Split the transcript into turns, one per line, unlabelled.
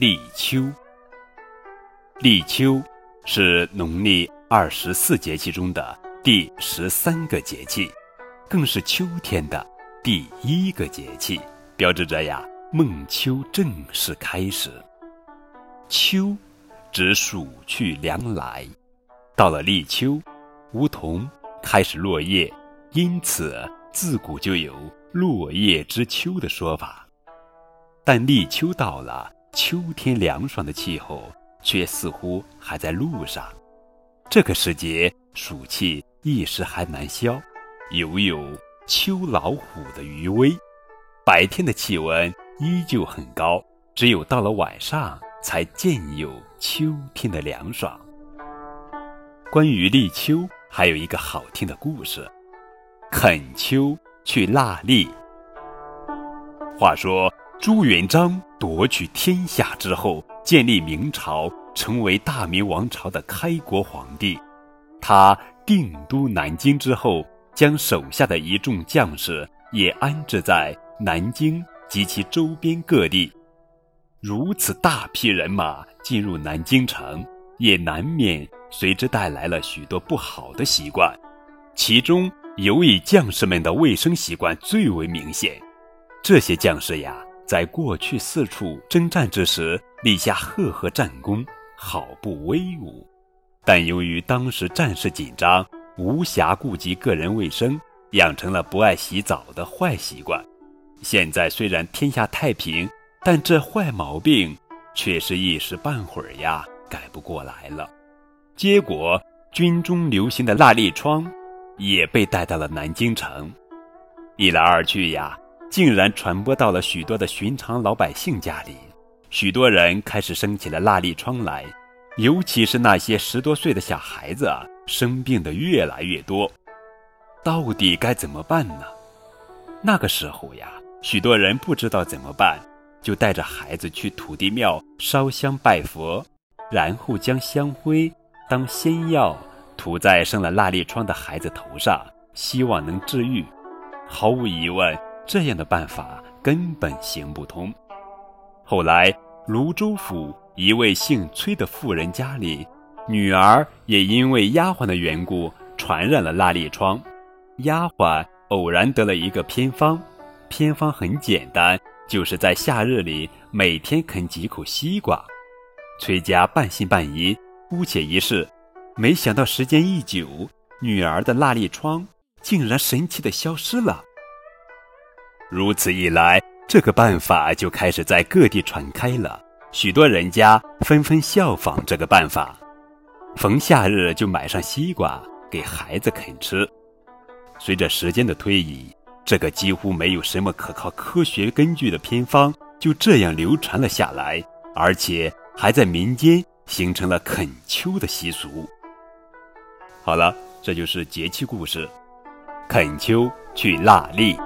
立秋。立秋是农历二十四节气中的第十三个节气，更是秋天的第一个节气，标志着呀孟秋正式开始。秋，指暑去凉来，到了立秋，梧桐开始落叶，因此自古就有“落叶知秋”的说法。但立秋到了，秋天凉爽的气候。却似乎还在路上。这个时节，暑气一时还难消，犹有秋老虎的余威。白天的气温依旧很高，只有到了晚上，才渐有秋天的凉爽。关于立秋，还有一个好听的故事：恳秋去腊栗。话说朱元璋夺取天下之后。建立明朝，成为大明王朝的开国皇帝。他定都南京之后，将手下的一众将士也安置在南京及其周边各地。如此大批人马进入南京城，也难免随之带来了许多不好的习惯。其中尤以将士们的卫生习惯最为明显。这些将士呀。在过去四处征战之时，立下赫赫战功，好不威武。但由于当时战事紧张，无暇顾及个人卫生，养成了不爱洗澡的坏习惯。现在虽然天下太平，但这坏毛病却是一时半会儿呀改不过来了。结果军中流行的蜡粒疮也被带到了南京城。一来二去呀。竟然传播到了许多的寻常老百姓家里，许多人开始生起了蜡粒疮来，尤其是那些十多岁的小孩子，生病的越来越多。到底该怎么办呢？那个时候呀，许多人不知道怎么办，就带着孩子去土地庙烧香拜佛，然后将香灰当仙药涂在生了蜡粒疮的孩子头上，希望能治愈。毫无疑问。这样的办法根本行不通。后来，泸州府一位姓崔的妇人家里，女儿也因为丫鬟的缘故传染了蜡粒疮。丫鬟偶然得了一个偏方，偏方很简单，就是在夏日里每天啃几口西瓜。崔家半信半疑，姑且一试。没想到时间一久，女儿的蜡粒疮竟然神奇的消失了。如此一来，这个办法就开始在各地传开了。许多人家纷纷效仿这个办法，逢夏日就买上西瓜给孩子啃吃。随着时间的推移，这个几乎没有什么可靠科学根据的偏方就这样流传了下来，而且还在民间形成了啃秋的习俗。好了，这就是节气故事，啃秋去腊栗。